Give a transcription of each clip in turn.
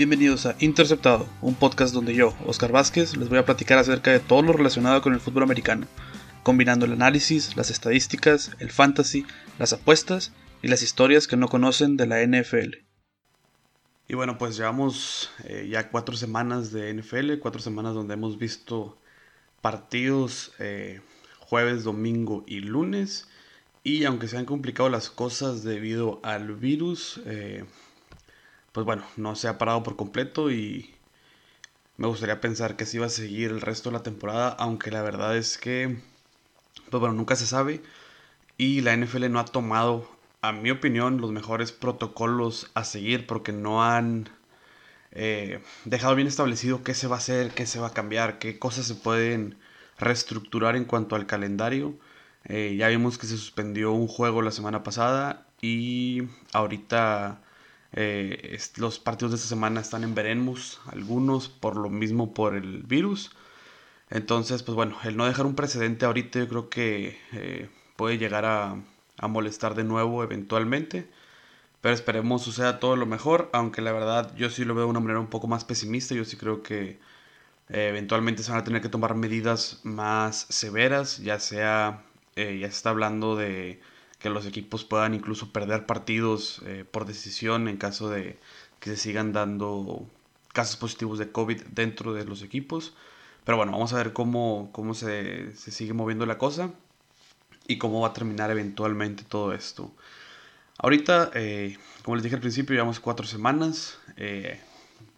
Bienvenidos a Interceptado, un podcast donde yo, Oscar Vázquez, les voy a platicar acerca de todo lo relacionado con el fútbol americano, combinando el análisis, las estadísticas, el fantasy, las apuestas y las historias que no conocen de la NFL. Y bueno, pues llevamos eh, ya cuatro semanas de NFL, cuatro semanas donde hemos visto partidos eh, jueves, domingo y lunes. Y aunque se han complicado las cosas debido al virus, eh, pues bueno, no se ha parado por completo y me gustaría pensar que sí va a seguir el resto de la temporada, aunque la verdad es que, pues bueno, nunca se sabe y la NFL no ha tomado, a mi opinión, los mejores protocolos a seguir porque no han eh, dejado bien establecido qué se va a hacer, qué se va a cambiar, qué cosas se pueden reestructurar en cuanto al calendario. Eh, ya vimos que se suspendió un juego la semana pasada y ahorita eh, los partidos de esta semana están en veremos, algunos por lo mismo por el virus. Entonces, pues bueno, el no dejar un precedente ahorita yo creo que eh, puede llegar a, molestar de nuevo eventualmente. Pero esperemos suceda todo lo mejor, aunque la verdad yo sí lo veo de una manera un poco más pesimista. Yo sí creo que eh, eventualmente se van a tener que tomar medidas más severas, ya sea, ya se está hablando de que los equipos puedan incluso perder partidos eh, por decisión en caso de que se sigan dando casos positivos de COVID dentro de los equipos. Pero bueno, vamos a ver cómo, cómo se, sigue moviendo la cosa y cómo va a terminar eventualmente todo esto. Ahorita, eh, como les dije al principio, llevamos cuatro semanas. Eh,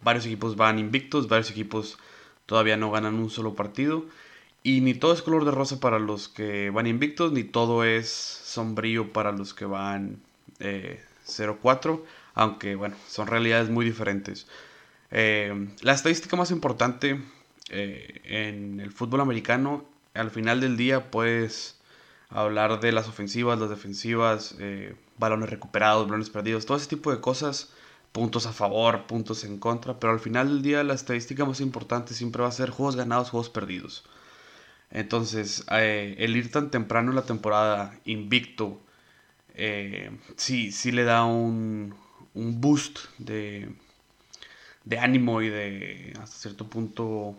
varios equipos van invictos, varios equipos todavía no ganan un solo partido. Y ni todo es color de rosa para los que van invictos, ni todo es sombrío para los que van 0-4, eh, aunque bueno, son realidades muy diferentes. Eh, la estadística más importante eh, en el fútbol americano, al final del día puedes hablar de las ofensivas, las defensivas, balones recuperados, balones perdidos, todo ese tipo de cosas, puntos a favor, puntos en contra, pero al final del día la estadística más importante siempre va a ser juegos ganados, juegos perdidos. Entonces, eh, el ir tan temprano en la temporada, invicto, eh, sí, sí le da un, un boost de, de, ánimo y de, hasta cierto punto,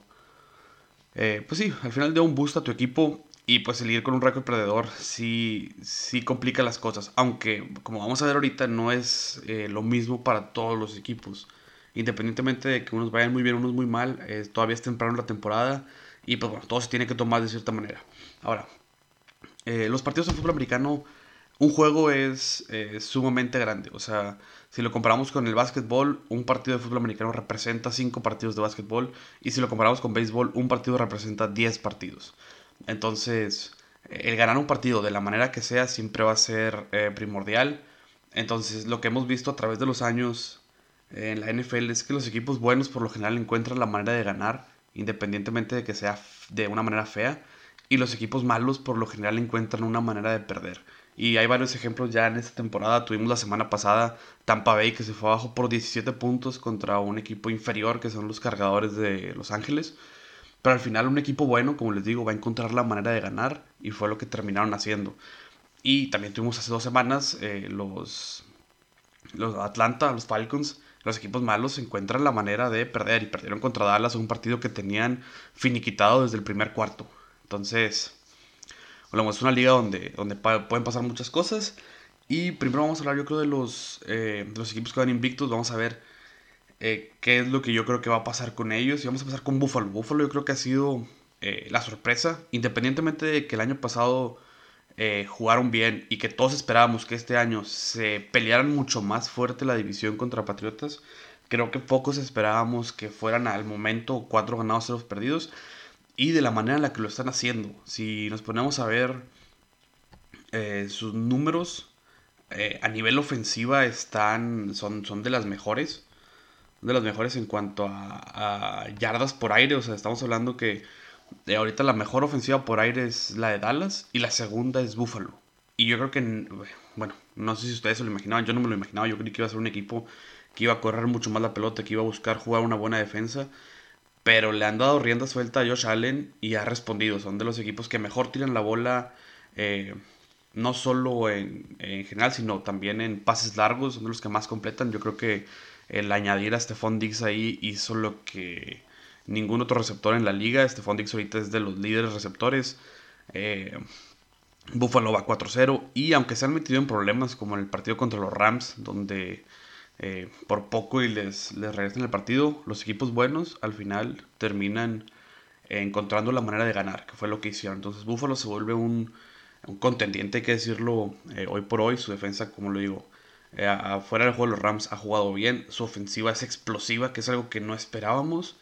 eh, pues sí, al final da un boost a tu equipo y pues el ir con un récord perdedor sí, sí complica las cosas. Aunque, como vamos a ver ahorita, no es lo mismo para todos los equipos. Independientemente de que unos vayan muy bien, unos muy mal, todavía es temprano la temporada y pues bueno, todo se tiene que tomar de cierta manera. Ahora, eh, los partidos de fútbol americano, un juego es eh, sumamente grande. O sea, si lo comparamos con el básquetbol, un partido de fútbol americano representa 5 partidos de básquetbol. Y si lo comparamos con béisbol, un partido representa 10 partidos. Entonces, el ganar un partido de la manera que sea siempre va a ser eh, primordial. Entonces, lo que hemos visto a través de los años en la NFL es que los equipos buenos por lo general encuentran la manera de ganar independientemente de que sea de una manera fea. Y los equipos malos por lo general encuentran una manera de perder. Y hay varios ejemplos ya en esta temporada. Tuvimos la semana pasada Tampa Bay que se fue abajo por 17 puntos contra un equipo inferior que son los cargadores de Los Ángeles. Pero al final un equipo bueno, como les digo, va a encontrar la manera de ganar y fue lo que terminaron haciendo. Y también tuvimos hace dos semanas eh, los, los Atlanta, los Falcons, los equipos malos encuentran la manera de perder y perdieron contra Dallas un partido que tenían finiquitado desde el primer cuarto. Entonces, bueno, es una liga donde, donde pueden pasar muchas cosas. Y primero vamos a hablar, yo creo, de los, eh, los equipos que van invictos. Vamos a ver eh, qué es lo que yo creo que va a pasar con ellos. Y vamos a pasar con Buffalo. Buffalo yo creo que ha sido eh, la sorpresa. Independientemente de que el año pasado eh, jugaron bien y que todos esperábamos que este año se pelearan mucho más fuerte la división contra Patriotas, creo que pocos esperábamos que fueran al momento cuatro ganados, cero perdidos y de la manera en la que lo están haciendo. Si nos ponemos a ver eh, sus números eh, a nivel ofensiva están son, son de las mejores, de las mejores en cuanto a, a yardas por aire, o sea, estamos hablando que ahorita la mejor ofensiva por aire es la de Dallas y la segunda es Buffalo. Y yo creo que, bueno, no sé si ustedes se lo imaginaban, yo no me lo imaginaba, yo creí que iba a ser un equipo que iba a correr mucho más la pelota, que iba a buscar jugar una buena defensa, pero le han dado rienda suelta a Josh Allen y ha respondido, son de los equipos que mejor tiran la bola, eh, no solo en, en, general, sino también en pases largos, son de los que más completan, yo creo que el añadir a Stephon Diggs ahí hizo lo que ningún otro receptor en la liga. Stephon Diggs ahorita es de los líderes receptores. Eh, Buffalo va 4-0 y aunque se han metido en problemas como en el partido contra los Rams, donde eh, por poco y les, les regresan el partido, los equipos buenos al final terminan encontrando la manera de ganar, que fue lo que hicieron. Entonces Buffalo se vuelve un, un contendiente, hay que decirlo eh, hoy por hoy. Su defensa, como lo digo, eh, afuera del juego los Rams ha jugado bien. Su ofensiva es explosiva, que es algo que no esperábamos.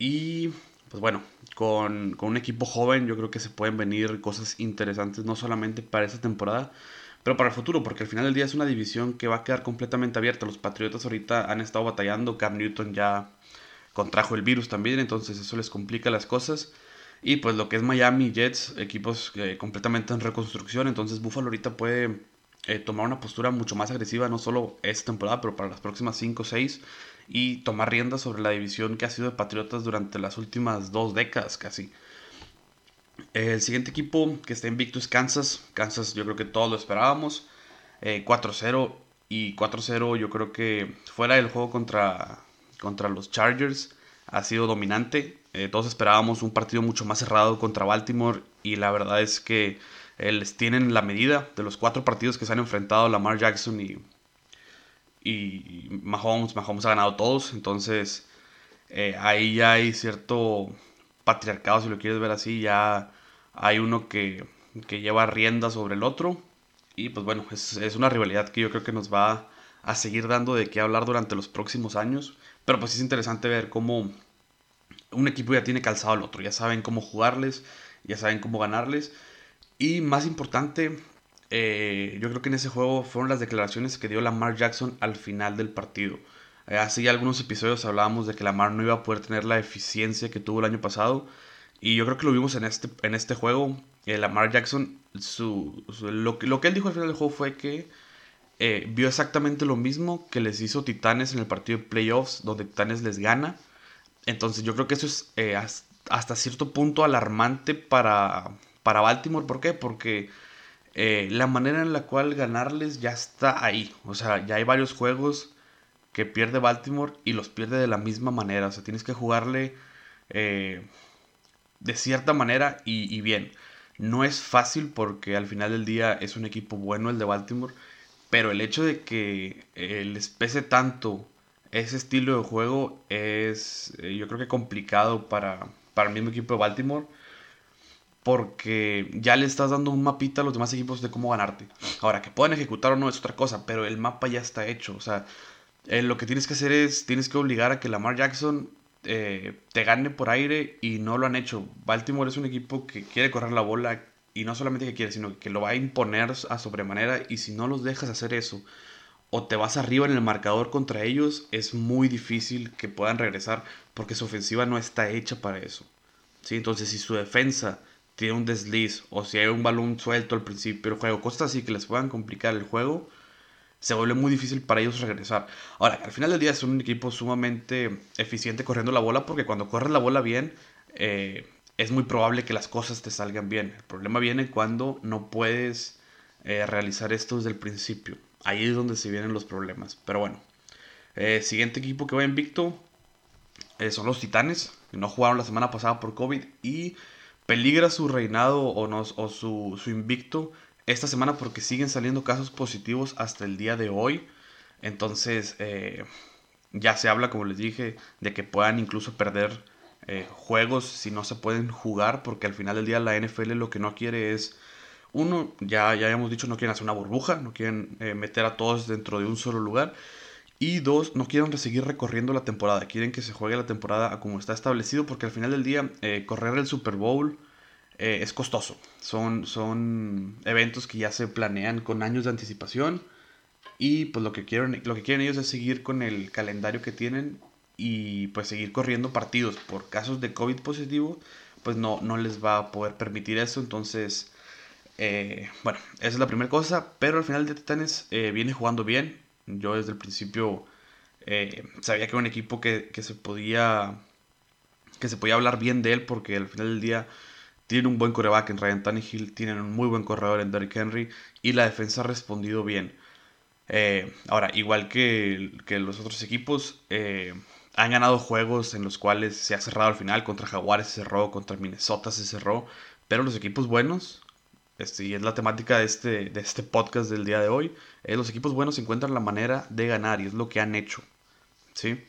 Y pues bueno, con, con, un equipo joven yo creo que se pueden venir cosas interesantes, no solamente para esta temporada, pero para el futuro, porque al final del día es una división que va a quedar completamente abierta. Los Patriotas ahorita han estado batallando, Cam Newton ya contrajo el virus también, entonces eso les complica las cosas. Y pues lo que es Miami Jets, equipos completamente en reconstrucción, entonces Buffalo ahorita puede eh, tomar una postura mucho más agresiva, no solo esta temporada, pero para las próximas 5 o 6, y tomar riendas sobre la división que ha sido de Patriotas durante las últimas dos décadas casi. El siguiente equipo que está invicto es Kansas. Kansas yo creo que todos lo esperábamos. 4-0 eh, y 4-0 yo creo que fuera del juego contra, contra los Chargers ha sido dominante. Eh, todos esperábamos un partido mucho más cerrado contra Baltimore y la verdad es que eh, les tienen la medida de los cuatro partidos que se han enfrentado Lamar Jackson y, y Mahomes. Mahomes ha ganado todos, entonces eh, ahí ya hay cierto patriarcado, si lo quieres ver así, ya hay uno que, que lleva rienda sobre el otro y pues bueno, es, es una rivalidad que yo creo que nos va a seguir dando de qué hablar durante los próximos años. Pero pues es interesante ver cómo un equipo ya tiene calzado al otro, ya saben cómo jugarles, ya saben cómo ganarles. Y más importante, eh, yo creo que en ese juego fueron las declaraciones que dio Lamar Jackson al final del partido. Eh, hace algunos episodios hablábamos de que Lamar no iba a poder tener la eficiencia que tuvo el año pasado. Y yo creo que lo vimos en este, en este juego. Eh, Lamar Jackson, su, lo, lo, que él dijo al final del juego fue que eh, vio exactamente lo mismo que les hizo Titanes en el partido de playoffs, donde Titanes les gana. Entonces yo creo que eso es eh, hasta cierto punto alarmante para, para Baltimore. ¿Por qué? Porque eh, la manera en la cual ganarles ya está ahí. O sea, ya hay varios juegos que pierde Baltimore y los pierde de la misma manera. O sea, tienes que jugarle de cierta manera y, y bien. No es fácil porque al final del día es un equipo bueno el de Baltimore pero el hecho de que eh, les pese tanto ese estilo de juego es, eh, yo creo que complicado para, para el mismo equipo de Baltimore. Porque ya le estás dando un mapita a los demás equipos de cómo ganarte. Ahora, que puedan ejecutar o no es otra cosa, pero el mapa ya está hecho. O sea, eh, lo que tienes que hacer es, tienes que obligar a que Lamar Jackson te gane por aire y no lo han hecho. Baltimore es un equipo que quiere correr la bola, y no solamente que quiere, sino que lo va a imponer a sobremanera. Y si no los dejas hacer eso, o te vas arriba en el marcador contra ellos, es muy difícil que puedan regresar porque su ofensiva no está hecha para eso. ¿sí? Entonces, si su defensa tiene un desliz o si hay un balón suelto al principio del juego, cosas así que les puedan complicar el juego, se vuelve muy difícil para ellos regresar. Ahora, al final del día es un equipo sumamente eficiente corriendo la bola porque cuando corres la bola bien, eh, es muy probable que las cosas te salgan bien. El problema viene cuando no puedes eh, realizar esto desde el principio. Ahí es donde se vienen los problemas. Pero bueno, eh, siguiente equipo que va invicto son los Titanes, que no jugaron la semana pasada por COVID y peligra su reinado o, no, su, invicto esta semana porque siguen saliendo casos positivos hasta el día de hoy. Entonces, ya se habla, como les dije, de que puedan incluso perder eh, juegos si no se pueden jugar, porque al final del día la NFL lo que no quiere es, uno, ya, ya hemos dicho, no quieren hacer una burbuja, no quieren eh, meter a todos dentro de un solo lugar. Y dos, no quieren seguir recorriendo la temporada, quieren que se juegue la temporada como está establecido, porque al final del día eh, correr el Super Bowl es costoso. Son, son eventos que ya se planean con años de anticipación. Y pues lo que quieren, lo que quieren ellos es seguir con el calendario que tienen y pues seguir corriendo partidos por casos de COVID positivo, pues no, no les va a poder permitir eso. Entonces, eh, bueno, esa es la primera cosa. Pero al final de Titanes eh, viene jugando bien. Yo desde el principio eh, sabía que era un equipo que, se podía que se podía hablar bien de él porque al final del día tiene un buen coreback en Ryan Tannehill, tienen un muy buen corredor en Derrick Henry y la defensa ha respondido bien. Eh, ahora, igual que, los otros equipos, han ganado juegos en los cuales se ha cerrado al final. Contra Jaguares se cerró, contra Minnesota se cerró. Pero los equipos buenos, este, y es la temática de este, de este podcast del día de hoy, los equipos buenos encuentran la manera de ganar y es lo que han hecho. ¿sí?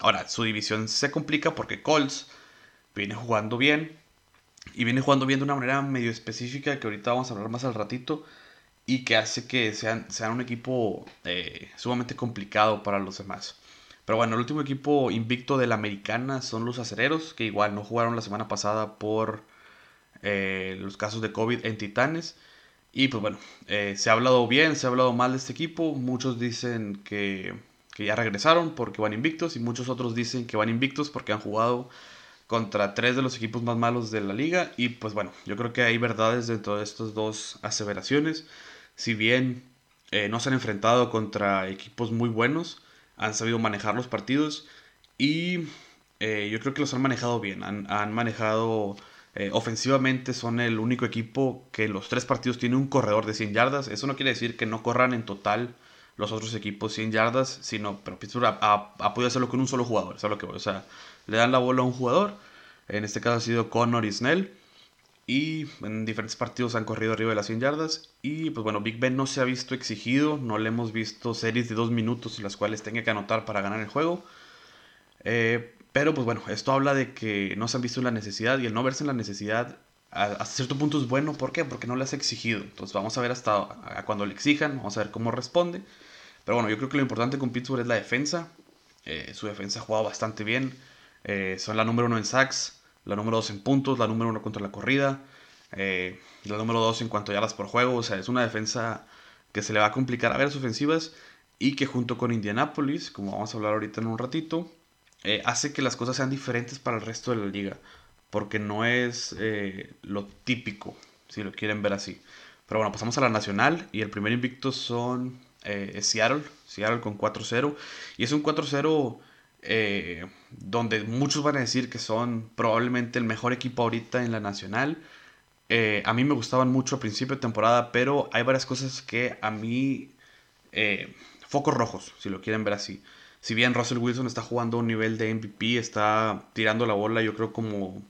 Ahora, su división se complica porque Colts viene jugando bien. Y viene jugando bien de una manera medio específica que ahorita vamos a hablar más al ratito. Y que hace que sean, sean un equipo eh, sumamente complicado para los demás. Pero bueno, el último equipo invicto de la americana son los acereros, que igual no jugaron la semana pasada por eh, los casos de COVID en Titanes. Y pues bueno, eh, se ha hablado bien, se ha hablado mal de este equipo. Muchos dicen que que ya regresaron porque van invictos y muchos otros dicen que van invictos porque han jugado contra tres de los equipos más malos de la liga y pues bueno, yo creo que hay verdades dentro de estas dos aseveraciones. Si bien eh, no se han enfrentado contra equipos muy buenos, han sabido manejar los partidos y yo creo que los han manejado bien, han, manejado... Eh, ofensivamente son el único equipo que los tres partidos tiene un corredor de 100 yardas. Eso no quiere decir que no corran en total los otros equipos 100 yardas, sino, pero Pittsburgh ha, podido hacerlo con un solo jugador, lo que O sea, le dan la bola a un jugador, en este caso ha sido Connor y Snell, y en diferentes partidos han corrido arriba de las 100 yardas, y pues bueno, Big Ben no se ha visto exigido, no le hemos visto series de dos minutos en las cuales tenga que anotar para ganar el juego. Eh, pero pues bueno, esto habla de que no se han visto la necesidad y el no verse en la necesidad hasta cierto punto es bueno. ¿Por qué? Porque no le has exigido. Entonces vamos a ver hasta cuando le exijan, vamos a ver cómo responde. Pero bueno, yo creo que lo importante con Pittsburgh es la defensa. Eh, su defensa ha jugado bastante bien. Eh, son la número uno en sacks, la número dos en puntos, la número uno contra la corrida, eh, la número dos en cuanto a yardas por juego. O sea, es una defensa que se le va a complicar a ver las ofensivas y que junto con Indianapolis, como vamos a hablar ahorita en un ratito, hace que las cosas sean diferentes para el resto de la liga. Porque no es lo típico, si lo quieren ver así. Pero bueno, pasamos a la nacional y el primer invicto son eh, Seattle, Seattle con 4-0. Y es un 4-0 eh, donde muchos van a decir que son probablemente el mejor equipo ahorita en la nacional. Eh, a mí me gustaban mucho a principio de temporada, pero hay varias cosas que a mí... focos rojos, si lo quieren ver así. Si bien Russell Wilson está jugando a un nivel de MVP, está tirando la bola, yo creo como...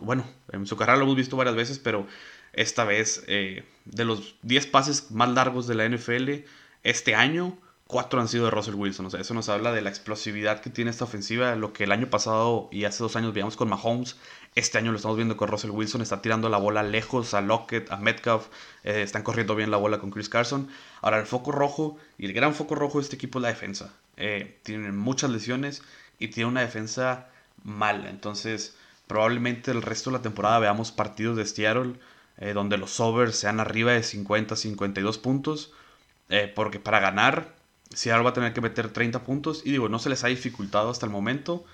bueno, en su carrera lo hemos visto varias veces, pero esta vez, eh, de los 10 pases más largos de la NFL este año, 4 han sido de Russell Wilson. O sea, eso nos habla de la explosividad que tiene esta ofensiva. Lo que el año pasado y hace dos años veíamos con Mahomes, este año lo estamos viendo con Russell Wilson. Está tirando la bola lejos a Lockett, a Metcalf. Eh, están corriendo bien la bola con Chris Carson. Ahora, el foco rojo y el gran foco rojo de este equipo es la defensa. Eh, tienen muchas lesiones y tiene una defensa mala. Entonces, probablemente el resto de la temporada veamos partidos de Seattle eh, donde los overs sean arriba de 50, 52 puntos, eh, porque para ganar Seattle va a tener que meter 30 puntos y digo, no se les ha dificultado hasta el momento,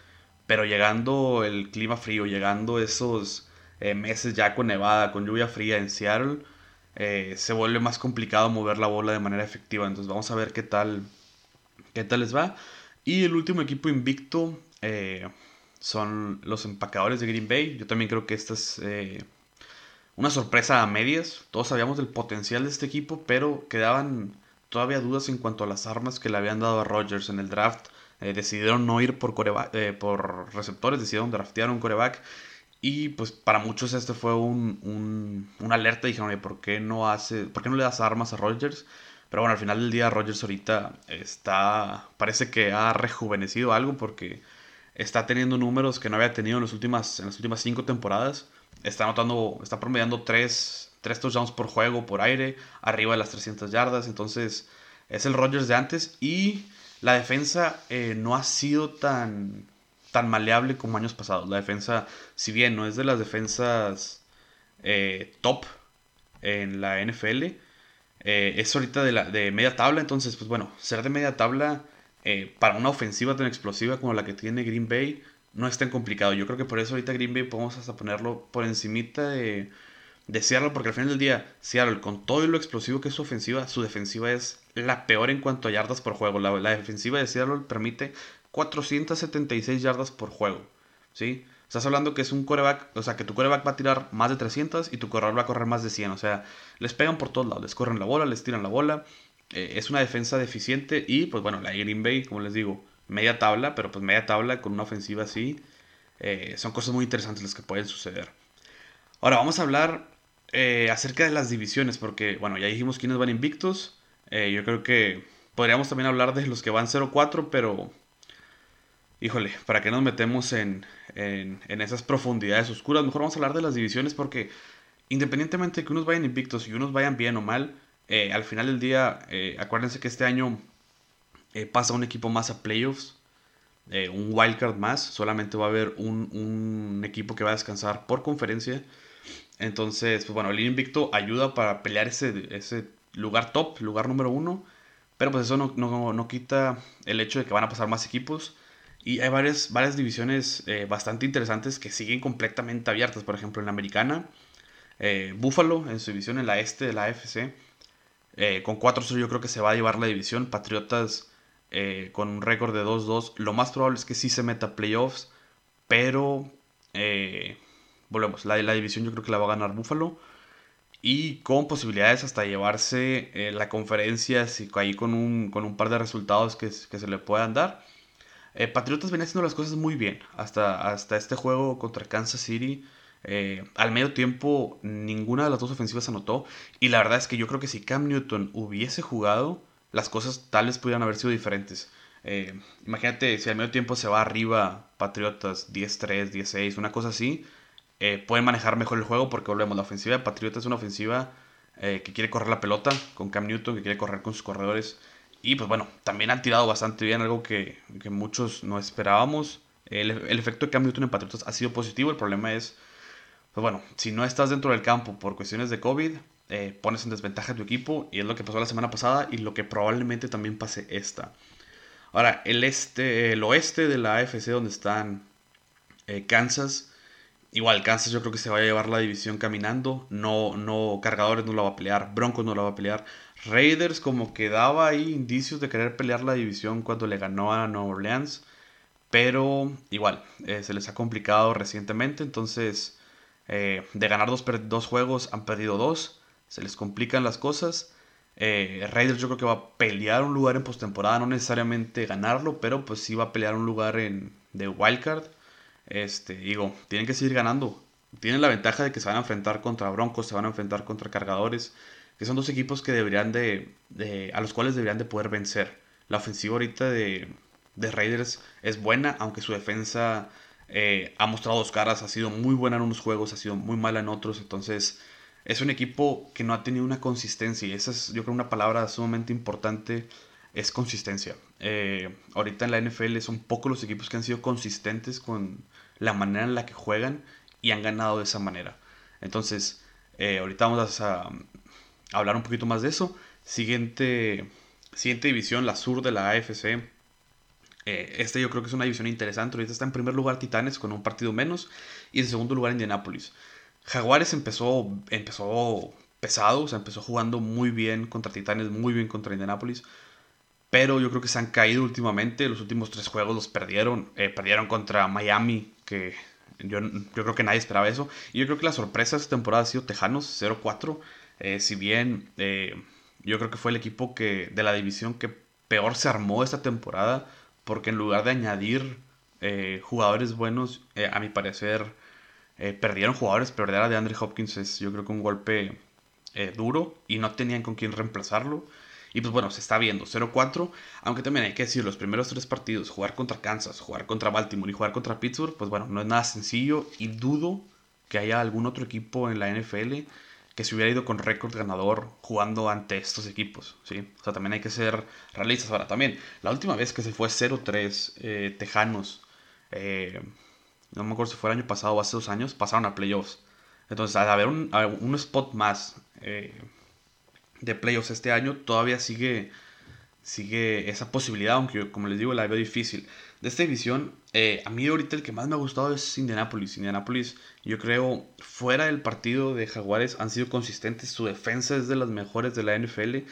pero llegando el clima frío, llegando esos eh, meses ya con nevada, con lluvia fría en Seattle, se vuelve más complicado mover la bola de manera efectiva. Entonces vamos a ver qué tal, qué tal les va. Y el último equipo invicto son los empacadores de Green Bay. Yo también creo que esta es una sorpresa a medias. Todos sabíamos del potencial de este equipo, pero quedaban todavía dudas en cuanto a las armas que le habían dado a Rodgers en el draft. Eh, decidieron no ir por, eh, por receptores, decidieron draftear un coreback. Y pues para muchos este fue un, un, alerta. Dijeron, ¿por qué, no hace, ¿por qué no le das armas a Rodgers? Pero bueno, al final del día Rodgers ahorita está, parece que ha rejuvenecido algo porque está teniendo números que no había tenido en, las últimas, en las últimas cinco temporadas está anotando, está promediando 3, touchdowns por juego, por aire, arriba de las 300 yardas. Entonces, es el Rodgers de antes. Y la defensa eh, no ha sido tan, tan maleable como años pasados. La defensa, si bien no es de las defensas eh, top en la NFL, eh, es ahorita de, la, de media tabla. Entonces, pues bueno, ser de media tabla para una ofensiva tan explosiva como la que tiene Green Bay no es tan complicado. Yo creo que por eso ahorita Green Bay podemos hasta ponerlo por encimita de, de Seattle, porque al final del día, Seattle, con todo lo explosivo que es su ofensiva, su defensiva es la peor en cuanto a yardas por juego. La, defensiva de Seattle permite 476 yardas por juego. ¿Sí? Estás hablando que es un coreback, o sea, que tu coreback va a tirar más de 300 y tu corredor va a correr más de 100. O sea, les pegan por todos lados, les corren la bola, les tiran la bola. eh, es una defensa deficiente y pues bueno, la Green Bay, como les digo, media tabla, pero pues media tabla con una ofensiva así, eh, son cosas muy interesantes las que pueden suceder. Ahora vamos a hablar eh, acerca de las divisiones, porque bueno, ya dijimos quiénes van invictos, yo creo que podríamos también hablar de los que van 0-4, pero híjole, ¿para qué nos metemos en, en, esas profundidades oscuras? Mejor vamos a hablar de las divisiones porque independientemente de que unos vayan invictos y unos vayan bien o mal, eh, al final del día, eh, acuérdense que este año eh, pasa un equipo más a playoffs, un wildcard más, solamente va a haber un, equipo que va a descansar por conferencia. Entonces, pues bueno, el invicto ayuda para pelear ese, ese lugar top, lugar número uno. Pero pues eso no, no, quita el hecho de que van a pasar más equipos. Y hay varias, varias divisiones bastante interesantes que siguen completamente abiertas. Por ejemplo, en la americana, Buffalo en su división en la este de la AFC eh, con 4-0 yo creo que se va a llevar la división. Patriotas eh, con un récord de 2-2. Lo más probable es que sí se meta a playoffs. Pero eh, volvemos. La, la división yo creo que la va a ganar Buffalo. Y con posibilidades hasta llevarse la conferencia. Si ahí con un, con un par de resultados que, que se le puedan dar. Patriotas viene haciendo las cosas muy bien. Hasta, hasta este juego contra Kansas City. Eh, al medio tiempo, ninguna de las dos ofensivas anotó. Y la verdad es que yo creo que si Cam Newton hubiese jugado, las cosas tal vez pudieran haber sido diferentes. Eh, imagínate si al medio tiempo se va arriba Patriotas 10-3, 10-6, una cosa así. Eh, pueden manejar mejor el juego porque volvemos. La ofensiva de Patriotas es una ofensiva que quiere correr la pelota con Cam Newton, que quiere correr con sus corredores. Y pues bueno, también han tirado bastante bien, algo que, muchos no esperábamos. El, el efecto de Cam Newton en Patriotas ha sido positivo. El problema es pues bueno, si no estás dentro del campo por cuestiones de COVID, eh, pones en desventaja a tu equipo y es lo que pasó la semana pasada y lo que probablemente también pase esta. Ahora, el, este, el oeste de la AFC donde están eh, Kansas, igual Kansas yo creo que se va a llevar la división caminando, no, no, Cargadores no la va a pelear, Broncos no la va a pelear, Raiders como que daba ahí indicios de querer pelear la división cuando le ganó a Nueva Orleans, pero igual, eh, se les ha complicado recientemente, entonces eh, de ganar dos, juegos han perdido dos. Se les complican las cosas. Eh, Raiders yo creo que va a pelear un lugar en postemporada, no necesariamente ganarlo, pero pues sí va a pelear un lugar en de wildcard. Este, digo, tienen que seguir ganando. Tienen la ventaja de que se van a enfrentar contra Broncos, se van a enfrentar contra Cargadores, que son dos equipos que deberían de, a los cuales deberían de poder vencer. La ofensiva ahorita de, de Raiders es buena, aunque su defensa eh, ha mostrado dos caras, ha sido muy buena en unos juegos, ha sido muy mala en otros, entonces es un equipo que no ha tenido una consistencia y esa es yo creo una palabra sumamente importante, es consistencia. Eh, ahorita en la NFL son pocos los equipos que han sido consistentes con la manera en la que juegan y han ganado de esa manera. Entonces, eh, ahorita vamos a, hablar un poquito más de eso. Siguiente, siguiente división, la sur de la AFC. Eh, este yo creo que es una división interesante. Ahorita está en primer lugar Titanes con un partido menos. Y en segundo lugar Indianapolis. Jaguares empezó, empezó pesado, o sea, empezó jugando muy bien contra Titanes, muy bien contra Indianapolis. Pero yo creo que se han caído últimamente. Los últimos tres juegos los perdieron. Eh, perdieron contra Miami, que yo, yo, creo que nadie esperaba eso. Y yo creo que la sorpresa de esta temporada ha sido Tejanos 0-4. Eh, si bien yo creo que fue el equipo que, de la división que peor se armó esta temporada porque en lugar de añadir eh, jugadores buenos, eh, a mi parecer, eh, perdieron jugadores. Perder a DeAndre Hopkins es yo creo que un golpe duro y no tenían con quién reemplazarlo. Y pues bueno, se está viendo 0-4, aunque también hay que decir, los primeros tres partidos, jugar contra Kansas, jugar contra Baltimore y jugar contra Pittsburgh, pues bueno, no es nada sencillo y dudo que haya algún otro equipo en la NFL que se hubiera ido con récord ganador jugando ante estos equipos, ¿sí? O sea, también hay que ser realistas. Ahora, también, la última vez que se fue 0-3 eh, Tejanos, eh, no me acuerdo si fue el año pasado o hace dos años, pasaron a playoffs. Entonces, al haber un, un spot más eh, de playoffs este año, todavía sigue, sigue esa posibilidad, aunque como les digo, la veo difícil de esta división, eh, a mí ahorita el que más me ha gustado es Indianapolis. Indianapolis, yo creo, fuera del partido de Jaguares, han sido consistentes. Su defensa es de las mejores de la NFL.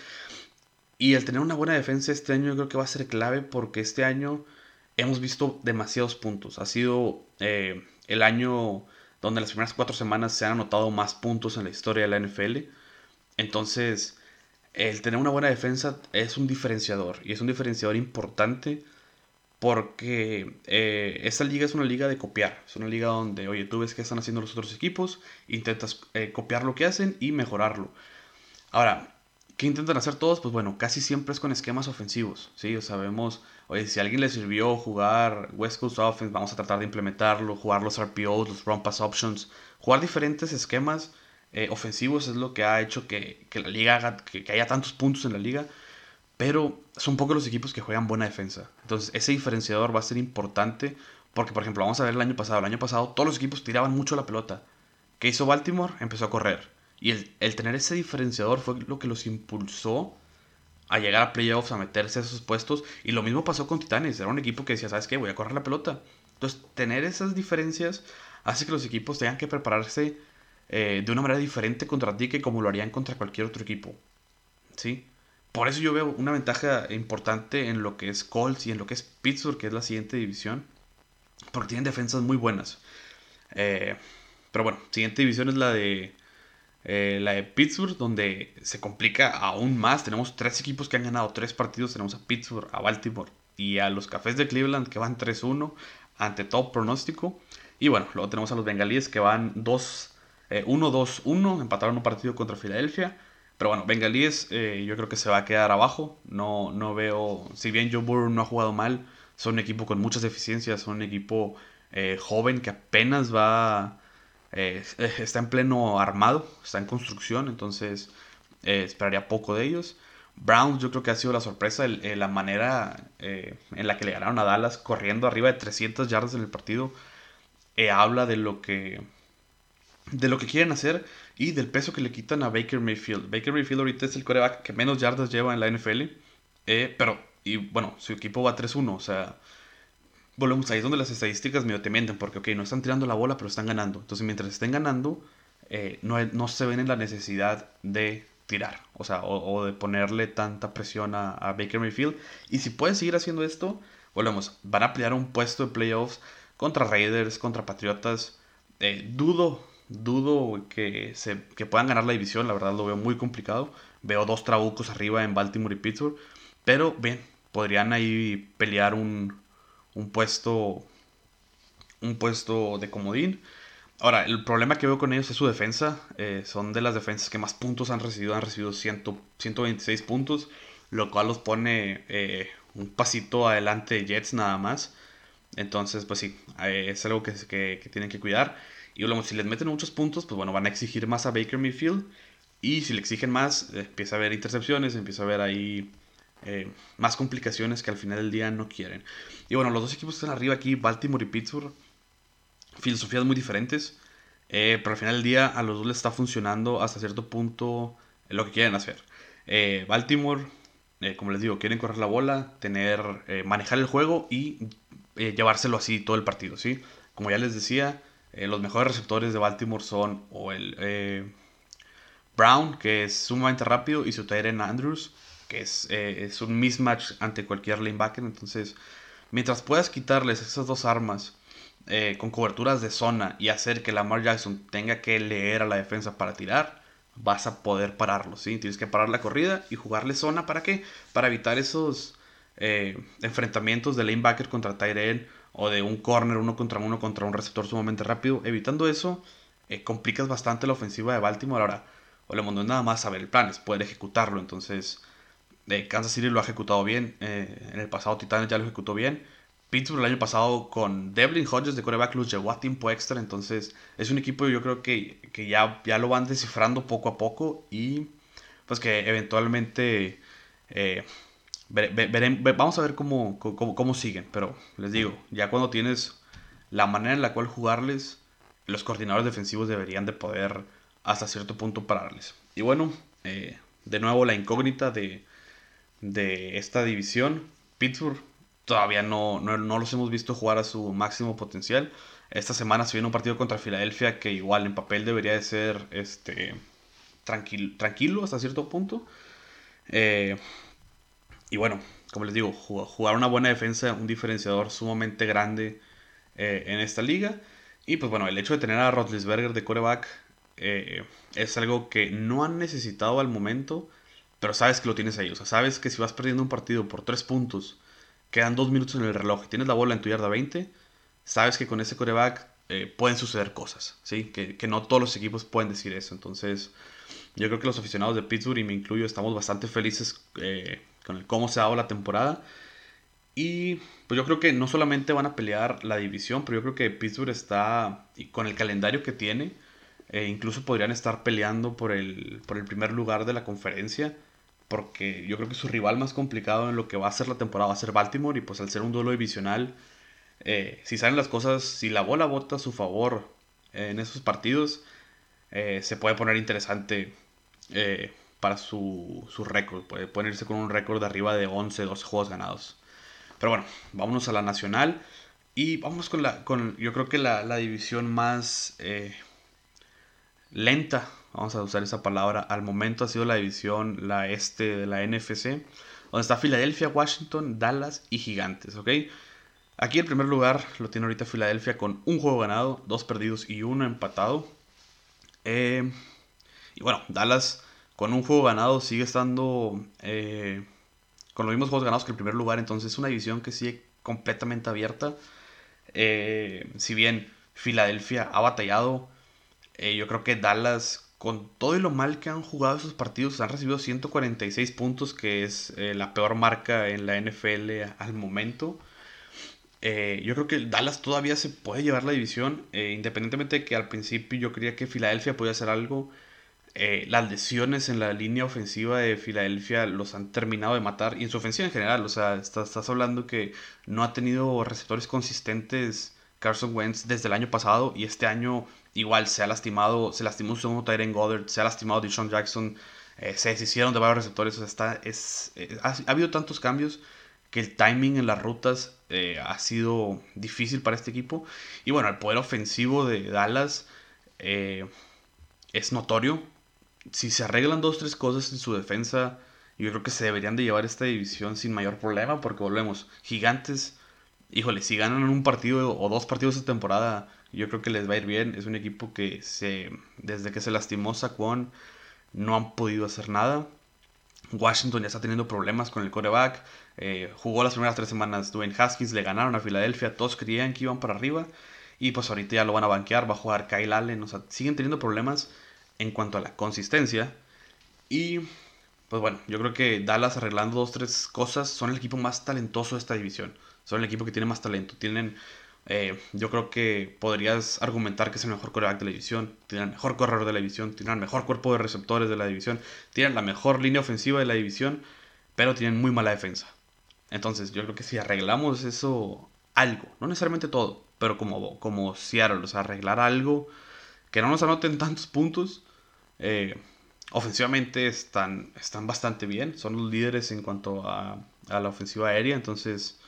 Y el tener una buena defensa este año, yo creo que va a ser clave porque este año hemos visto demasiados puntos. Ha sido eh, el año donde las primeras cuatro semanas se han anotado más puntos en la historia de la NFL. Entonces, el tener una buena defensa es un diferenciador y es un diferenciador importante porque eh, esta liga es una liga de copiar, es una liga donde, oye, tú ves qué están haciendo los otros equipos, intentas eh, copiar lo que hacen y mejorarlo. Ahora, ¿qué intentan hacer todos? Pues bueno, casi siempre es con esquemas ofensivos, ¿sí? O sabemos, oye, si a alguien le sirvió jugar West Coast Offense, vamos a tratar de implementarlo, jugar los RPOs, los Run Pass Options, jugar diferentes esquemas eh, ofensivos es lo que ha hecho que, la liga que, haya tantos puntos en la liga pero son pocos los equipos que juegan buena defensa. Entonces, ese diferenciador va a ser importante porque, por ejemplo, vamos a ver el año pasado. El año pasado todos los equipos tiraban mucho la pelota. ¿Qué hizo Baltimore? Empezó a correr. Y el, tener ese diferenciador fue lo que los impulsó a llegar a playoffs, a meterse a esos puestos. Y lo mismo pasó con Titanes. Era un equipo que decía, ¿sabes qué? Voy a correr la pelota. Entonces, tener esas diferencias hace que los equipos tengan que prepararse eh, de una manera diferente contra ti que como lo harían contra cualquier otro equipo. ¿Sí? Por eso yo veo una ventaja importante en lo que es Colts y en lo que es Pittsburgh, que es la siguiente división. Porque tienen defensas muy buenas. Eh, pero bueno, siguiente división es la de eh, la de Pittsburgh, donde se complica aún más. Tenemos tres equipos que han ganado tres partidos. Tenemos a Pittsburgh, a Baltimore y a los Cafés de Cleveland que van 3-1 ante todo pronóstico. Y bueno, luego tenemos a los Bengalíes que van 2 1-2-1, eh, empataron un partido contra Filadelfia. Pero bueno, Bengalíes eh, yo creo que se va a quedar abajo. No, no veo, si bien Joe Burrow no ha jugado mal, son un equipo con muchas deficiencias, son un equipo eh, joven que apenas va, eh, está en pleno armado, está en construcción, entonces esperaría poco de ellos. Browns yo creo que ha sido la sorpresa, la manera en la que le ganaron a Dallas corriendo arriba de 300 yardas en el partido. habla de lo que de lo que quieren hacer y del peso que le quitan a Baker Mayfield. Baker Mayfield ahorita es el coreback que menos yardas lleva en la NFL, eh, pero, y bueno, su equipo va 3-1, o sea, volvemos ahí es donde las estadísticas medio te mienten, porque, ok, no están tirando la bola, pero están ganando. Entonces, mientras estén ganando, eh, no, no, se ven en la necesidad de tirar, o sea, o, de ponerle tanta presión a, Baker Mayfield. Y si pueden seguir haciendo esto, volvemos, van a pelear un puesto de playoffs contra Raiders, contra Patriotas. Eh, dudo Dudo que, se, puedan ganar la división, la verdad lo veo muy complicado. Veo dos trabucos arriba en Baltimore y Pittsburgh. Pero bien, podrían ahí pelear un, puesto un puesto de comodín. Ahora, el problema que veo con ellos es su defensa. Eh, son de las defensas que más puntos han recibido. Han recibido 126 puntos. Lo cual los pone eh, un pasito adelante de Jets nada más. Entonces, pues sí, eh, es algo que, que, que tienen que cuidar. Y luego, si les meten muchos puntos, pues bueno, van a exigir más a Baker Mayfield. Y si le exigen más, empieza a haber intercepciones, empieza a haber ahí eh, más complicaciones que al final del día no quieren. Y bueno, los dos equipos que están arriba aquí, Baltimore y Pittsburgh, filosofías muy diferentes. Eh, pero al final del día a los dos les está funcionando hasta cierto punto lo que quieren hacer. Eh, Baltimore, como les digo, quieren correr la bola, tener, manejar el juego y llevárselo así todo el partido, ¿sí? Como ya les decía, eh, los mejores receptores de Baltimore son o el eh, Brown, que es sumamente rápido, y su Tyren Andrews, que es, eh, es un mismatch ante cualquier linebacker. Entonces, mientras puedas quitarles esas dos armas con coberturas de zona y hacer que Lamar Jackson tenga que leer a la defensa para tirar, vas a poder pararlo. ¿sí? Tienes que parar la corrida y jugarle zona. ¿Para qué? Para evitar esos enfrentamientos de linebacker contra Tyren o de un corner uno contra uno contra un receptor sumamente rápido. Evitando eso, eh, complicas bastante la ofensiva de Baltimore. Ahora, Ole no es nada más saber el plan, es poder ejecutarlo. Entonces, eh, Kansas City lo ha ejecutado bien. Eh, en el pasado Titanes ya lo ejecutó bien. Pittsburgh el año pasado con Devlin Hodges de coreback los llevó a tiempo extra. Entonces, es un equipo yo creo que, que ya, ya lo van descifrando poco a poco y pues que eventualmente vamos a ver cómo, cómo, siguen, pero les digo, ya cuando tienes la manera en la cual jugarles, los coordinadores defensivos deberían de poder hasta cierto punto pararles. Y bueno, eh, de nuevo la incógnita de, de esta división, Pittsburgh, todavía no, no, los hemos visto jugar a su máximo potencial. Esta semana se viene un partido contra Filadelfia que igual en papel debería de ser este, tranquilo, tranquilo hasta cierto punto. Eh, y bueno, como les digo, jugar una buena defensa, un diferenciador sumamente grande eh, en esta liga. Y pues bueno, el hecho de tener a Rotlisberger de coreback eh, es algo que no han necesitado al momento, pero sabes que lo tienes ahí. O sea, sabes que si vas perdiendo un partido por tres puntos, quedan dos minutos en el reloj y tienes la bola en tu yarda 20, sabes que con ese coreback eh, pueden suceder cosas, ¿sí? Que, que, no todos los equipos pueden decir eso. Entonces, yo creo que los aficionados de Pittsburgh, y me incluyo, estamos bastante felices eh, con el cómo se ha dado la temporada. Y pues yo creo que no solamente van a pelear la división, pero yo creo que Pittsburgh está, con el calendario que tiene, eh, incluso podrían estar peleando por el, por el primer lugar de la conferencia, porque yo creo que su rival más complicado en lo que va a ser la temporada va a ser Baltimore, y pues al ser un duelo divisional, eh, si salen las cosas, si la bola vota a su favor en esos partidos, eh, se puede poner interesante para su, su récord. Puede ponerse con un récord de arriba de 11, 12 juegos ganados. Pero bueno, vámonos a la nacional. Y vamos con la, con, yo creo que la, la división más eh, lenta, vamos a usar esa palabra, al momento ha sido la división, la este de la NFC, donde está Filadelfia, Washington, Dallas y Gigantes, ¿ok? Aquí el primer lugar lo tiene ahorita Filadelfia con un juego ganado, dos perdidos y uno empatado. Eh, y bueno, Dallas con un juego ganado sigue estando eh, con los mismos juegos ganados que el primer lugar, entonces es una división que sigue completamente abierta. Eh, si bien Filadelfia ha batallado, eh, yo creo que Dallas, con todo y lo mal que han jugado esos partidos, han recibido 146 puntos, que es eh, la peor marca en la NFL al momento. yo creo que Dallas todavía se puede llevar la división, independientemente de que al principio yo creía que Filadelfia podía hacer algo. Eh, las lesiones en la línea ofensiva de Filadelfia los han terminado de matar y en su ofensiva en general, o sea, estás, hablando que no ha tenido receptores consistentes Carson Wentz desde el año pasado y este año igual se ha lastimado, se lastimó su segundo Tyrion Goddard, se ha lastimado Deshaun Jackson, eh, se deshicieron de varios receptores, o sea, está, es, eh, ha, habido tantos cambios que el timing en las rutas ha sido difícil para este equipo. Y bueno, el poder ofensivo de Dallas es notorio, si se arreglan dos tres cosas en su defensa, yo creo que se deberían de llevar esta división sin mayor problema, porque volvemos, gigantes, híjole, si ganan un partido o dos partidos esta temporada, yo creo que les va a ir bien. Es un equipo que se, desde que se lastimó Saquon, no han podido hacer nada. Washington ya está teniendo problemas con el coreback. Eh, jugó las primeras tres semanas Dwayne Haskins, le ganaron a Filadelfia, todos creían que iban para arriba. Y pues ahorita ya lo van a banquear, va a jugar Kyle Allen. O sea, siguen teniendo problemas en cuanto a la consistencia. Y pues bueno, yo creo que Dallas arreglando dos, tres cosas son el equipo más talentoso de esta división. Son el equipo que tiene más talento. Tienen, eh, yo creo que podrías argumentar que es el mejor coreback de la división. Tienen el mejor corredor de la división. Tienen el mejor cuerpo de receptores de la división. Tienen la mejor línea ofensiva de la división. Pero tienen muy mala defensa. Entonces yo creo que si arreglamos eso, algo, no necesariamente todo, pero como, como Seattle, o sea, arreglar algo que no nos anoten tantos puntos eh, ofensivamente están, están bastante bien, son los líderes en cuanto a, la ofensiva aérea, entonces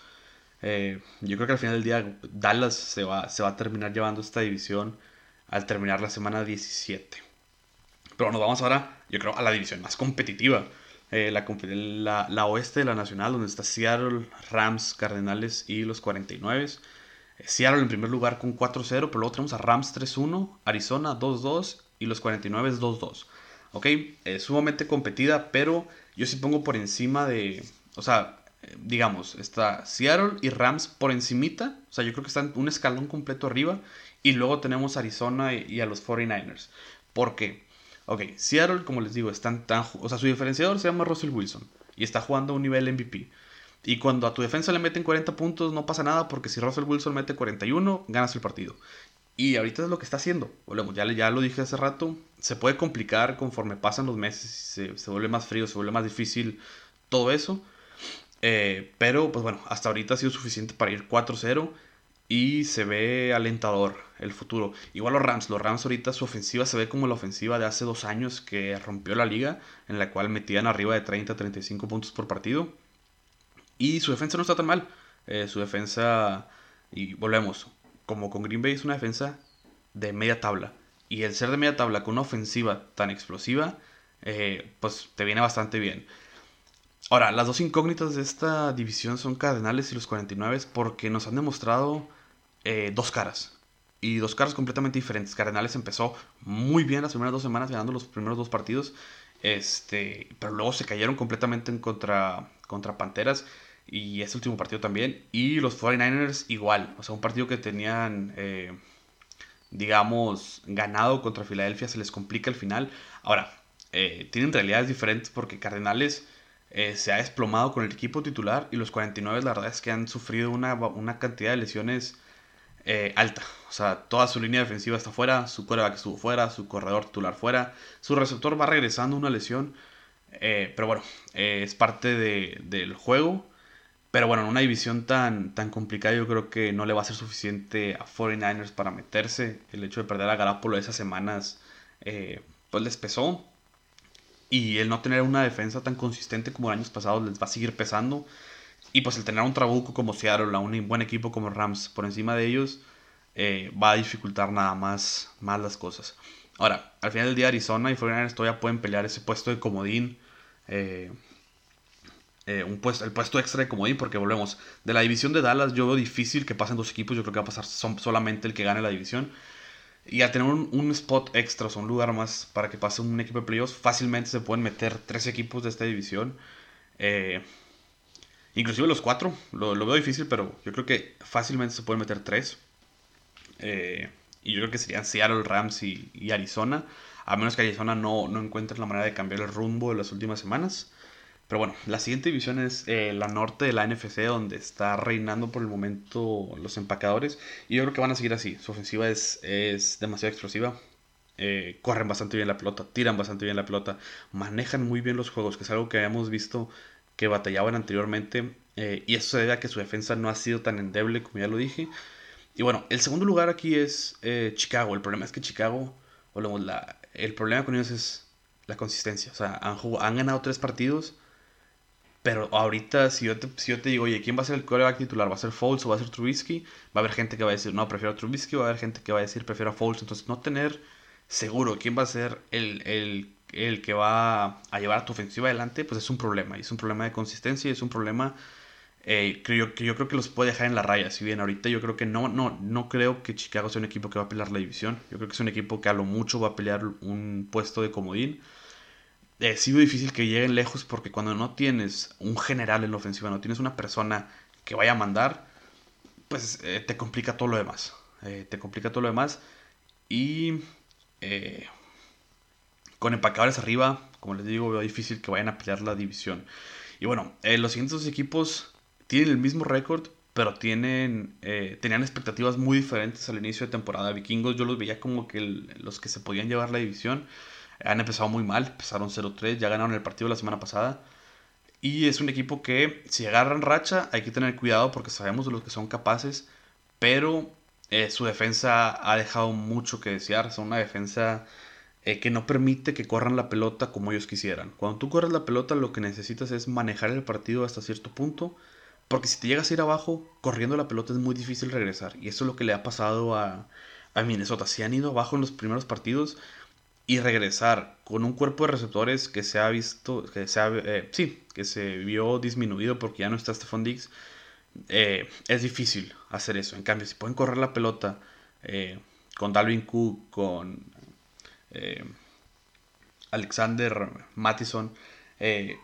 eh, yo creo que al final del día Dallas se va, se va a terminar llevando esta división al terminar la semana 17. Pero nos vamos ahora, yo creo, a la división más competitiva. Eh, la, la, oeste de la nacional, donde está Seattle, Rams, Cardenales y los 49. Seattle en primer lugar con 4-0, pero luego tenemos a Rams 3-1, Arizona 2-2 y los 49 es 2-2. ¿Ok? Es sumamente competida, pero yo sí pongo por encima de... O sea, digamos, está Seattle y Rams por encimita. O sea, yo creo que están un escalón completo arriba. Y luego tenemos Arizona y, a los 49ers. ¿Por qué? Ok, Seattle, como les digo, están tan... O sea, su diferenciador se llama Russell Wilson. Y está jugando a un nivel MVP. Y cuando a tu defensa le meten 40 puntos, no pasa nada porque si Russell Wilson mete 41, ganas el partido. Y ahorita es lo que está haciendo. Ya, ya lo dije hace rato. Se puede complicar conforme pasan los meses. Se, se vuelve más frío, se vuelve más difícil todo eso. Eh, pero, pues bueno, hasta ahorita ha sido suficiente para ir 4-0. Y se ve alentador el futuro. Igual los Rams. Los Rams ahorita su ofensiva se ve como la ofensiva de hace dos años que rompió la liga. En la cual metían arriba de 30-35 puntos por partido. Y su defensa no está tan mal. Eh, su defensa... Y volvemos como con Green Bay es una defensa de media tabla. Y el ser de media tabla con una ofensiva tan explosiva, eh, pues te viene bastante bien. Ahora, las dos incógnitas de esta división son Cardenales y los 49 porque nos han demostrado eh, dos caras. Y dos caras completamente diferentes. Cardenales empezó muy bien las primeras dos semanas ganando los primeros dos partidos. Este, pero luego se cayeron completamente en contra, contra Panteras. Y este último partido también. Y los 49ers igual. O sea, un partido que tenían, eh, digamos, ganado contra Filadelfia. Se les complica el final. Ahora, eh, tienen realidades diferentes porque Cardenales eh, se ha desplomado con el equipo titular. Y los 49 la verdad es que han sufrido una, una cantidad de lesiones alta. O sea, toda su línea defensiva está fuera. Su que estuvo fuera. Su corredor titular fuera. Su receptor va regresando una lesión. pero bueno, es parte de, del juego. Pero bueno, en una división tan, tan complicada yo creo que no le va a ser suficiente a 49ers para meterse. El hecho de perder a Garapolo esas semanas eh, pues les pesó. Y el no tener una defensa tan consistente como el años pasados les va a seguir pesando. Y pues el tener un trabuco como Seattle, a un buen equipo como Rams por encima de ellos, eh, va a dificultar nada más, más las cosas. Ahora, al final del día Arizona y 49ers todavía pueden pelear ese puesto de comodín. Eh, eh, un puesto, el puesto extra de comodín, porque volvemos. De la división de Dallas, yo veo difícil que pasen dos equipos. Yo creo que va a pasar solamente el que gane la división. Y al tener un, spot extra, o un lugar más para que pase un equipo de playoffs, fácilmente se pueden meter tres equipos de esta división. Eh, inclusive los cuatro, lo, veo difícil, pero yo creo que fácilmente se pueden meter tres. Eh, y yo creo que serían Seattle, Rams y, Arizona. A menos que Arizona no, no encuentre la manera de cambiar el rumbo de las últimas semanas. Pero bueno, la siguiente división es eh, la norte de la NFC, donde está reinando por el momento los empacadores. Y yo creo que van a seguir así. Su ofensiva es, es demasiado explosiva. Eh, corren bastante bien la pelota, tiran bastante bien la pelota, manejan muy bien los juegos, que es algo que habíamos visto que batallaban anteriormente. Eh, y eso se debe a que su defensa no ha sido tan endeble, como ya lo dije. Y bueno, el segundo lugar aquí es Chicago. El problema es que Chicago, la, el problema con ellos es la consistencia. O sea, han, han ganado tres partidos pero ahorita, si yo, te, si yo te digo, oye, ¿quién va a ser el quarterback titular? ¿Va a ser Foles o va a ser Trubisky? Va a haber gente que va a decir, no, prefiero a Trubisky. Va a haber gente que va a decir, prefiero a Foles. Entonces, no tener seguro quién va a ser el, el, el que va a llevar a tu ofensiva adelante, pues es un problema. Y es un problema de consistencia y es un problema eh, que, yo, creo que los puede dejar en la raya. Si bien ahorita yo creo que no, no, no creo que Chicago sea un equipo que va a pelear la división. Yo creo que es un equipo que a lo mucho va a pelear un puesto de comodín eh, sido difícil que lleguen lejos porque cuando no tienes un general en la ofensiva, no tienes una persona que vaya a mandar, pues eh, te complica todo lo demás. Eh, te complica todo lo demás. Y eh, con empacadores arriba, como les digo, veo difícil que vayan a pelear la división. Y bueno, los siguientes dos equipos tienen el mismo récord, pero tienen, tenían expectativas muy diferentes al inicio de temporada. Vikingos yo los veía como que los que se podían llevar la división han empezado muy mal, empezaron 0-3, ya ganaron el partido la semana pasada. Y es un equipo que si agarran racha hay que tener cuidado porque sabemos de los que son capaces, pero eh, su defensa ha dejado mucho que desear. Son una defensa eh, que no permite que corran la pelota como ellos quisieran. Cuando tú corres la pelota lo que necesitas es manejar el partido hasta cierto punto, porque si te llegas a ir abajo, corriendo la pelota es muy difícil regresar. Y eso es lo que le ha pasado a, a Minnesota. Si han ido abajo en los primeros partidos, y regresar con un cuerpo de receptores que se ha visto, que se ha, eh, sí, que se vio disminuido porque ya no está Stephon Diggs, eh, es difícil hacer eso. En cambio, si pueden correr la pelota eh, con Dalvin Cook, con Alexander Mattison,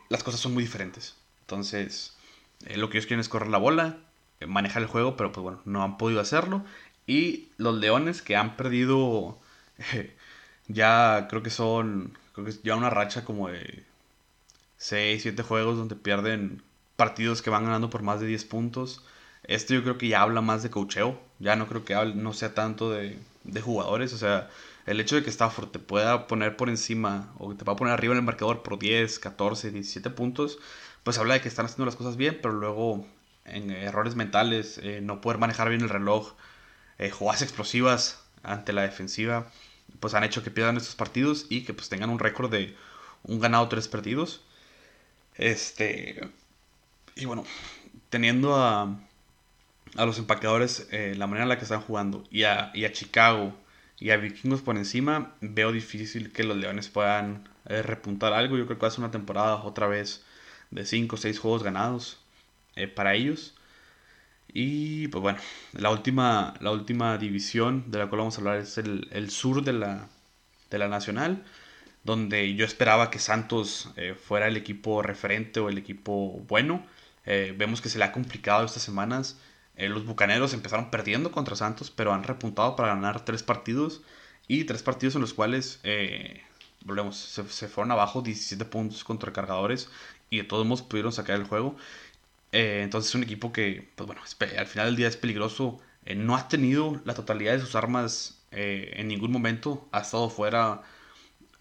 las cosas son muy diferentes. Entonces, lo que ellos quieren es correr la bola, manejar el juego, pero pues bueno, no han podido hacerlo. Y los Leones que han perdido ya creo que son, creo que ya una racha como de 6, 7 juegos donde pierden partidos que van ganando por más de 10 puntos. Esto yo creo que ya habla más de cocheo, ya no creo que no sea tanto de, de jugadores, o sea, el hecho de que Stafford te pueda poner por encima o te va a poner arriba en el marcador por 10, 14, 17 puntos, pues habla de que están haciendo las cosas bien, pero luego en errores mentales, eh, no poder manejar bien el reloj, eh, jugadas explosivas ante la defensiva pues han hecho que pierdan estos partidos y que pues tengan un récord de un ganado, tres perdidos. Este. Y bueno, teniendo a, a los empacadores eh, la manera en la que están jugando y a, y a, Chicago y a Vikingos por encima, veo difícil que los Leones puedan eh, repuntar algo. Yo creo que va a ser una temporada otra vez de 5 o 6 juegos ganados eh, para ellos. Y pues bueno, la última, la última división de la cual vamos a hablar es el, sur de la, de la Nacional. donde yo esperaba que Santos eh, fuera el equipo referente o el equipo bueno. Eh, vemos que se le ha complicado estas semanas. Eh, los Bucaneros empezaron perdiendo contra Santos, pero han repuntado para ganar tres partidos y tres partidos en los cuales volvemos, se, se, fueron abajo 17 puntos contra Cargadores y de todos modos pudieron sacar el juego. Entonces es un equipo que, pues bueno, al final del día es peligroso. no ha tenido la totalidad de sus armas en ningún momento. Ha estado fuera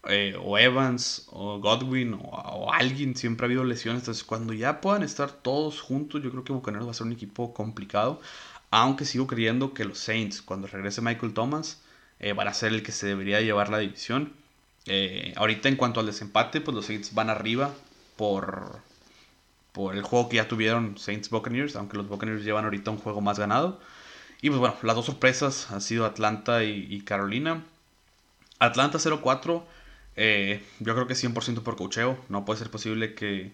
eh, o Evans o Godwin o, alguien, siempre ha habido lesiones. Entonces, cuando ya puedan estar todos juntos, yo creo que Bucaneros va a ser un equipo complicado. Aunque sigo creyendo que los Saints, cuando regrese Michael Thomas, eh, van a ser el que se debería llevar la división. Eh, ahorita, en cuanto al desempate, pues los Saints van arriba por, el juego que ya tuvieron Saints Buccaneers, aunque los Buccaneers llevan ahorita un juego más ganado. Y pues bueno, las dos sorpresas han sido Atlanta y, Carolina. Atlanta 0-4 eh, yo creo que 100% por cocheo. No puede ser posible que,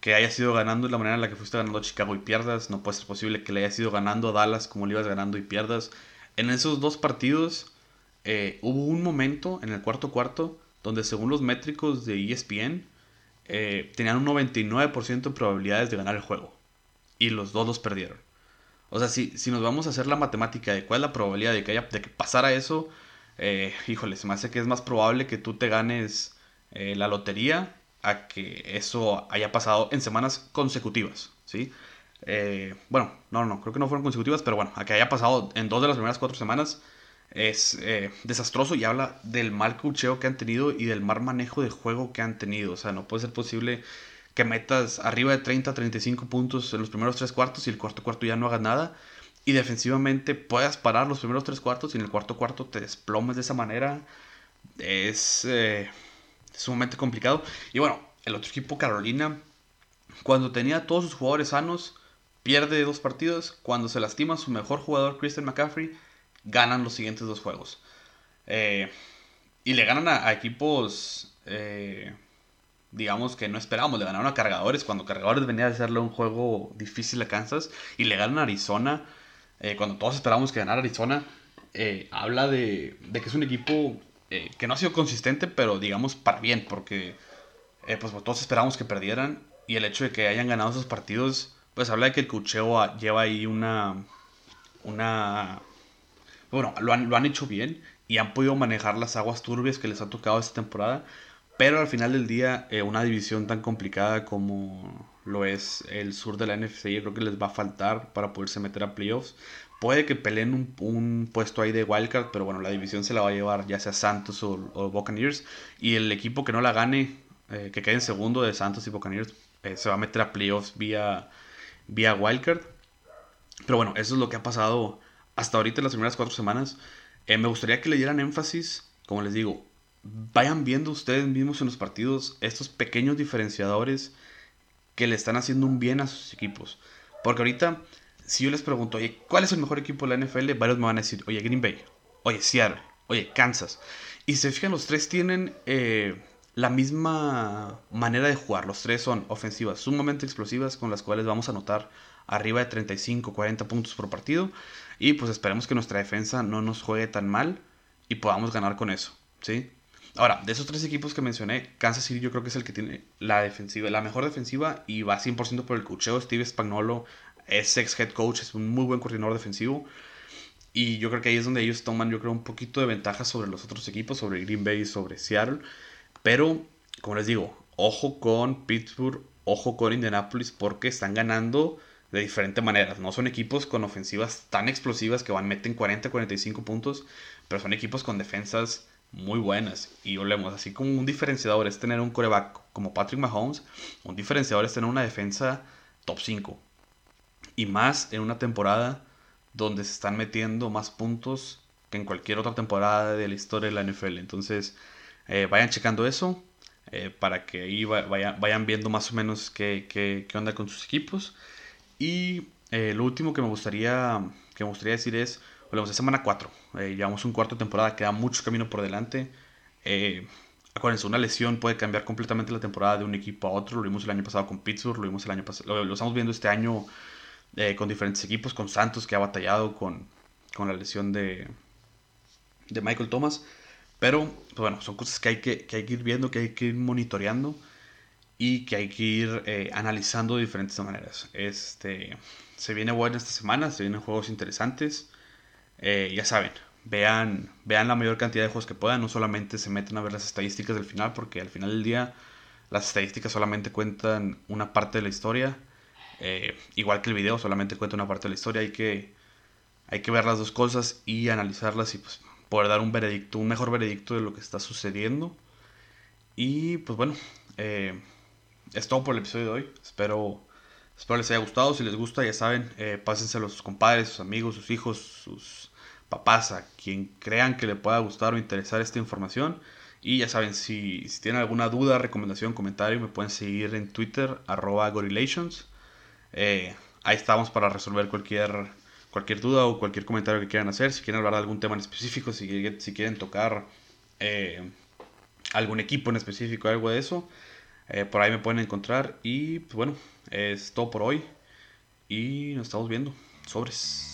que hayas ido ganando de la manera en la que fuiste ganando a Chicago y pierdas. No puede ser posible que le hayas ido ganando a Dallas como le ibas ganando y pierdas. En esos dos partidos eh, hubo un momento en el cuarto cuarto donde según los métricos de ESPN eh, tenían un 99% de probabilidades de ganar el juego. Y los dos los perdieron. O sea, si, si nos vamos a hacer la matemática de cuál es la probabilidad de que, haya, de que pasara eso, eh, híjole, se me hace que es más probable que tú te ganes eh, la lotería a que eso haya pasado en semanas consecutivas, ¿sí? Eh, bueno, no, no, creo que no fueron consecutivas, pero bueno, a que haya pasado en dos de las primeras cuatro semanas es desastroso y habla del mal cucheo que han tenido y del mal manejo de juego que han tenido. O sea, no puede ser posible que metas arriba de 30, 35 puntos en los primeros tres cuartos y el cuarto cuarto ya no hagas nada y defensivamente puedas parar los primeros tres cuartos y en el cuarto cuarto te desplomes de esa manera, es eh, sumamente complicado. Y bueno, el otro equipo, Carolina, cuando tenía todos sus jugadores sanos, pierde dos partidos. Cuando se lastima su mejor jugador, Christian McCaffrey, ganan los siguientes dos juegos. Eh, y le ganan a, equipos, eh, digamos que no esperábamos. Le ganaron a Cargadores cuando Cargadores venía a hacerle un juego difícil a Kansas. Y le ganan a Arizona eh, cuando todos esperábamos que ganara Arizona, eh, habla de, que es un equipo que no ha sido consistente, pero digamos para bien, porque pues todos esperábamos que perdieran y el hecho de que hayan ganado esos partidos, pues habla de que el cucheo lleva ahí una... una bueno, lo han, hecho bien y han podido manejar las aguas turbias que les ha tocado esta temporada. Pero al final del día, una división tan complicada como lo es el sur de la NFC. Yo creo que les va a faltar para poderse meter a playoffs. Puede que peleen un, puesto ahí de wildcard, pero bueno, la división se la va a llevar ya sea Santos o, Buccaneers. Y el equipo que no la gane, eh, que quede en segundo de Santos y Buccaneers, eh, se va a meter a playoffs vía, vía wildcard. Pero bueno, eso es lo que ha pasado hasta ahorita las primeras cuatro semanas. Eh, me gustaría que le dieran énfasis, como les digo, vayan viendo ustedes mismos en los partidos estos pequeños diferenciadores que le están haciendo un bien a sus equipos. Porque ahorita, si yo les pregunto, oye, ¿cuál es el mejor equipo de la NFL? Varios me van a decir, oye, Green Bay, oye, Seattle, oye, Kansas. Y se fijan, los tres tienen eh, la misma manera de jugar. Los tres son ofensivas sumamente explosivas con las cuales vamos a anotar arriba de 35, 40 puntos por partido. Y pues esperemos que nuestra defensa no nos juegue tan mal y podamos ganar con eso, ¿sí? Ahora, de esos tres equipos que mencioné, Kansas City yo creo que es el que tiene la defensiva, la mejor defensiva y va 100% por el cocheo. Steve Spagnolo es ex head coach, es un muy buen coordinador defensivo. Y yo creo que ahí es donde ellos toman, yo creo, un poquito de ventaja sobre los otros equipos, sobre Green Bay y sobre Seattle. Pero, como les digo, ojo con Pittsburgh, ojo con Indianapolis, porque están ganando de diferentes maneras. No son equipos con ofensivas tan explosivas que van, meten 40, 45 puntos, pero son equipos con defensas muy buenas. Y olemos, así como un diferenciador es tener un coreback como Patrick Mahomes, un diferenciador es tener una defensa top 5. Y más en una temporada donde se están metiendo más puntos que en cualquier otra temporada de la historia de la NFL. Entonces, eh, vayan checando eso eh, para que ahí vayan, vayan, viendo más o menos qué, qué, qué onda con sus equipos. Y eh, lo último que me gustaría, que me gustaría decir es, Volvemos a semana 4. Eh, llevamos un cuarto de temporada, queda mucho camino por delante. Eh, acuérdense, una lesión puede cambiar completamente la temporada de un equipo a otro. Lo vimos el año pasado con Pittsburgh, lo vimos el año lo, estamos viendo este año con diferentes equipos, con Santos que ha batallado con, con la lesión de, de Michael Thomas. Pero, pues bueno, son cosas que hay que, que hay que ir viendo, que hay que ir monitoreando y que hay que ir eh, analizando de diferentes maneras. Este, se viene bueno esta semana, se vienen juegos interesantes. Eh, ya saben, vean, vean la mayor cantidad de juegos que puedan, no solamente se meten a ver las estadísticas del final, porque al final del día las estadísticas solamente cuentan una parte de la historia. Eh, igual que el video, solamente cuenta una parte de la historia. Hay que, hay que ver las dos cosas y analizarlas y pues, poder dar un veredicto, un mejor veredicto de lo que está sucediendo. Y pues bueno, es todo por el episodio de hoy. Espero, espero les haya gustado. Si les gusta, ya saben, eh, pásenselo a sus compadres, sus amigos, sus hijos, sus papás, a quien crean que le pueda gustar o interesar esta información. Y ya saben, si, tienen alguna duda, recomendación, comentario, me pueden seguir en Twitter, arroba gorillations. Eh, ahí estamos para resolver cualquier, cualquier duda o cualquier comentario que quieran hacer. Si quieren hablar de algún tema en específico, si, si quieren tocar eh, algún equipo en específico, algo de eso, eh, por ahí me pueden encontrar. Y pues bueno, es todo por hoy. Y nos estamos viendo. Sobres.